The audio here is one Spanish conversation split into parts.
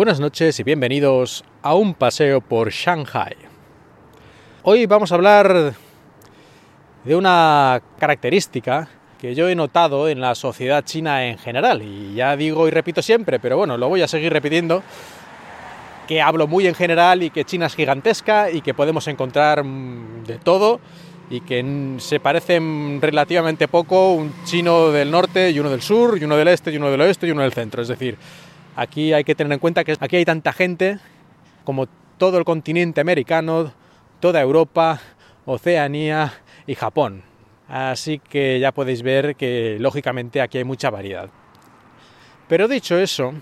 Buenas noches y bienvenidos a un paseo por Shanghai. Hoy vamos a hablar de una característica que yo he notado en la sociedad china en general. Y ya digo y repito siempre, pero bueno, lo voy a seguir repitiendo, que hablo muy en general y que China es gigantesca y que podemos encontrar mm, de todo y que se parecen relativamente poco un chino del norte y uno del sur, y uno del este y uno del oeste y uno del centro. Es decir, Aquí hay que tener en cuenta que aquí hay tanta gente como todo el continente americano, toda Europa, Oceanía y Japón. Así que ya podéis ver que lógicamente aquí hay mucha variedad. Pero dicho eso,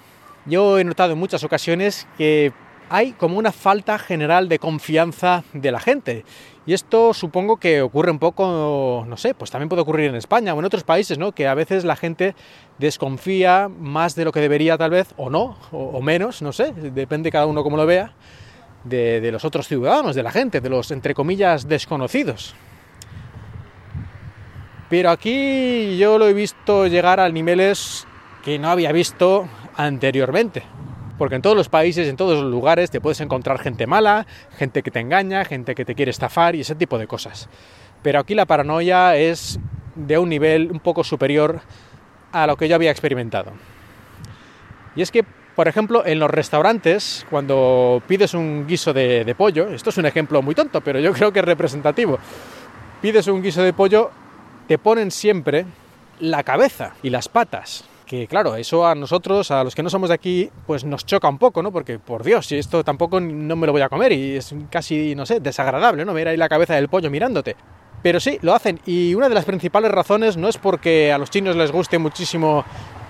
yo he notado en muchas ocasiones que hay como una falta general de confianza de la gente. Y esto supongo que ocurre un poco, no sé, pues también puede ocurrir en España o en otros países, ¿no? Que a veces la gente desconfía más de lo que debería tal vez, o no, o, menos, no sé, depende cada uno como lo vea, de, los otros ciudadanos, de la gente, de los, entre comillas, desconocidos. Pero aquí yo lo he visto llegar a niveles que no había visto anteriormente porque en todos los países, en todos los lugares te puedes encontrar gente mala, gente que te engaña, gente que te quiere estafar y ese tipo de cosas. Pero aquí la paranoia es de un nivel un poco superior a lo que yo había experimentado. Y es que, por ejemplo, en los restaurantes, cuando pides un guiso de, de pollo, esto es un ejemplo muy tonto, pero yo creo que es representativo, pides un guiso de pollo, te ponen siempre la cabeza y las patas que claro, eso a nosotros, a los que no somos de aquí, pues nos choca un poco, ¿no? Porque, por Dios, esto tampoco no me lo voy a comer y es casi, no sé, desagradable, ¿no? Ver ahí la cabeza del pollo mirándote. Pero sí, lo hacen. Y una de las principales razones no es porque a los chinos les guste muchísimo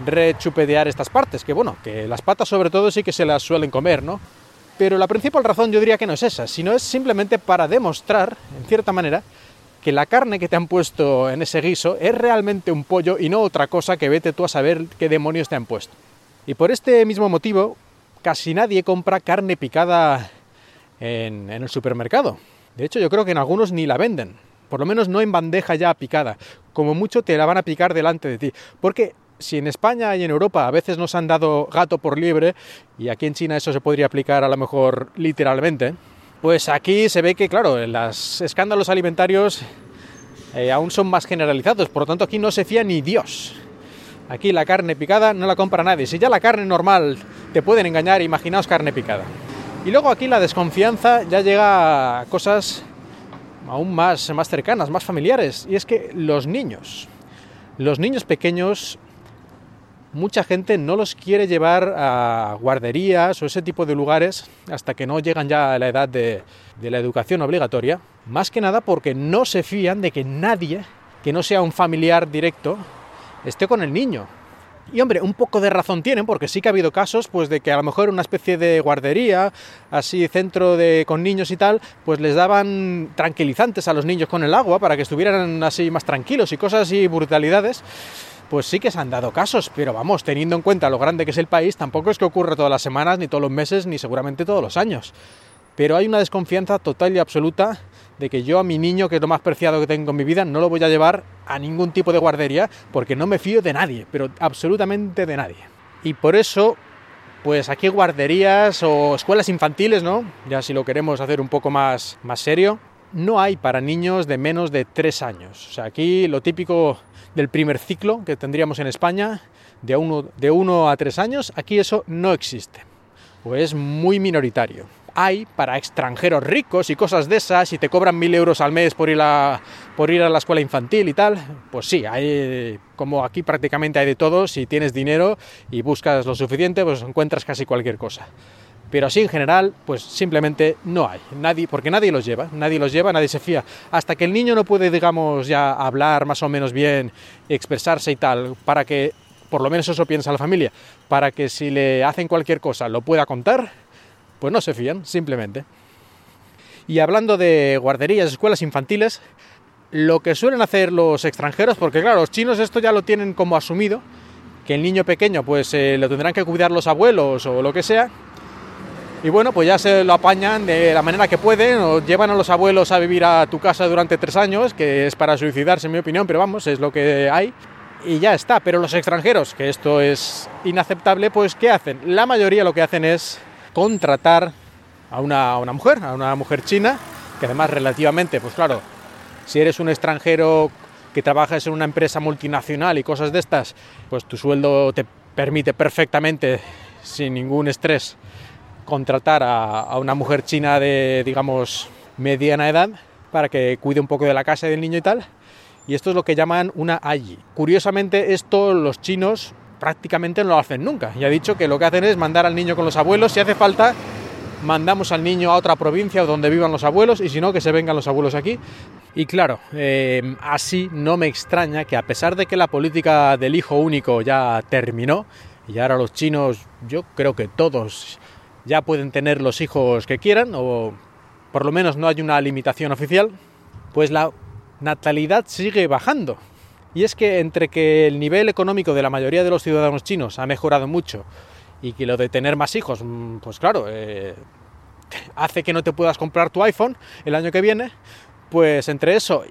rechupedear estas partes, que bueno, que las patas sobre todo sí que se las suelen comer, ¿no? Pero la principal razón yo diría que no es esa, sino es simplemente para demostrar, en cierta manera, que la carne que te han puesto en ese guiso es realmente un pollo y no otra cosa que vete tú a saber qué demonios te han puesto. Y por este mismo motivo, casi nadie compra carne picada en, el supermercado. De hecho, yo creo que en algunos ni la venden. Por lo menos no en bandeja ya picada. Como mucho te la van a picar delante de ti. Porque si en España y en Europa a veces nos han dado gato por liebre, y aquí en China eso se podría aplicar a lo mejor literalmente, pues aquí se ve que, claro, los escándalos alimentarios eh, aún son más generalizados, por lo tanto aquí no se fía ni Dios. Aquí la carne picada no la compra nadie. Si ya la carne normal te pueden engañar, imaginaos carne picada. Y luego aquí la desconfianza ya llega a cosas aún más, más cercanas, más familiares. Y es que los niños, los niños pequeños mucha gente no los quiere llevar a guarderías o ese tipo de lugares hasta que no llegan ya a la edad de, la educación obligatoria, más que nada porque no se fían de que nadie que no sea un familiar directo esté con el niño. Y hombre, un poco de razón tienen, porque sí que ha habido casos, pues de que a lo mejor una especie de guardería, así centro de con niños y tal, pues les daban tranquilizantes a los niños con el agua para que estuvieran así más tranquilos y cosas así brutalidades pues sí que se han dado casos, pero vamos, teniendo en cuenta lo grande que es el país, tampoco es que ocurra todas las semanas, ni todos los meses, ni seguramente todos los años. Pero hay una desconfianza total y absoluta de que yo a mi niño, que es lo más preciado que tengo en mi vida, no lo voy a llevar a ningún tipo de guardería, porque no me fío de nadie, pero absolutamente de nadie. Y por eso, pues aquí guarderías o escuelas infantiles, ¿no? Ya si lo queremos hacer un poco más, más serio, no hay para niños de menos de 3 años. O sea, aquí lo típico del primer ciclo que tendríamos en España, de 1 de uno a 3 años, aquí eso no existe. O es muy minoritario. Hay para extranjeros ricos y cosas de esas, y te cobran mil euros al mes por ir, a, por ir a la escuela infantil y tal, pues sí, hay, como aquí prácticamente hay de todo, si tienes dinero y buscas lo suficiente, pues encuentras casi cualquier cosa pero así en general, pues simplemente no hay, nadie, porque nadie los lleva, nadie los lleva, nadie se fía. Hasta que el niño no puede, digamos, ya hablar más o menos bien, expresarse y tal, para que, por lo menos eso piensa la familia, para que si le hacen cualquier cosa lo pueda contar, pues no se fían, simplemente. Y hablando de guarderías, escuelas infantiles, lo que suelen hacer los extranjeros, porque claro, los chinos esto ya lo tienen como asumido, que el niño pequeño pues eh, lo tendrán que cuidar los abuelos o lo que sea, y bueno, pues ya se lo apañan de la manera que pueden, o llevan a los abuelos a vivir a tu casa durante tres años, que es para suicidarse en mi opinión, pero vamos, es lo que hay. y ya está. Pero los extranjeros, que esto es inaceptable, pues ¿qué hacen? La mayoría lo que hacen es contratar a una, a una mujer, a una mujer china, que además relativamente, pues claro, si eres un extranjero que trabajas en una empresa multinacional y cosas de estas, pues tu sueldo te permite perfectamente, sin ningún estrés, contratar a, una mujer china de, digamos, mediana edad para que cuide un poco de la casa y del niño y tal. Y esto es lo que llaman una ayi. Curiosamente, esto los chinos prácticamente no lo hacen nunca. Y ha dicho que lo que hacen es mandar al niño con los abuelos. Si hace falta, mandamos al niño a otra provincia donde vivan los abuelos y si no, que se vengan los abuelos aquí. Y claro, eh, así no me extraña que a pesar de que la política del hijo único ya terminó, y ahora los chinos, yo creo que todos ya pueden tener los hijos que quieran, o por lo menos no hay una limitación oficial, pues la natalidad sigue bajando. Y es que entre que el nivel económico de la mayoría de los ciudadanos chinos ha mejorado mucho y que lo de tener más hijos, mm, pues claro, eh, hace que no te puedas comprar tu iPhone el año que viene, pues entre eso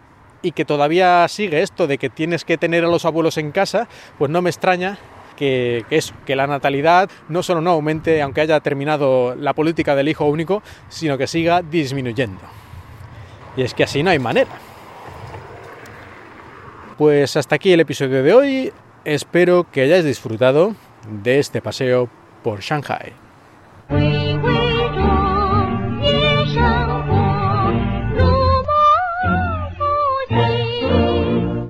y que todavía sigue esto de que tienes que tener a los abuelos en casa, pues no me extraña que, que la natalidad no solo no aumente, aunque haya terminado la política del hijo único, sino que siga disminuyendo. Y es que así no hay manera. Pues hasta aquí el episodio de hoy. Espero que hayáis disfrutado de este paseo por Shanghai.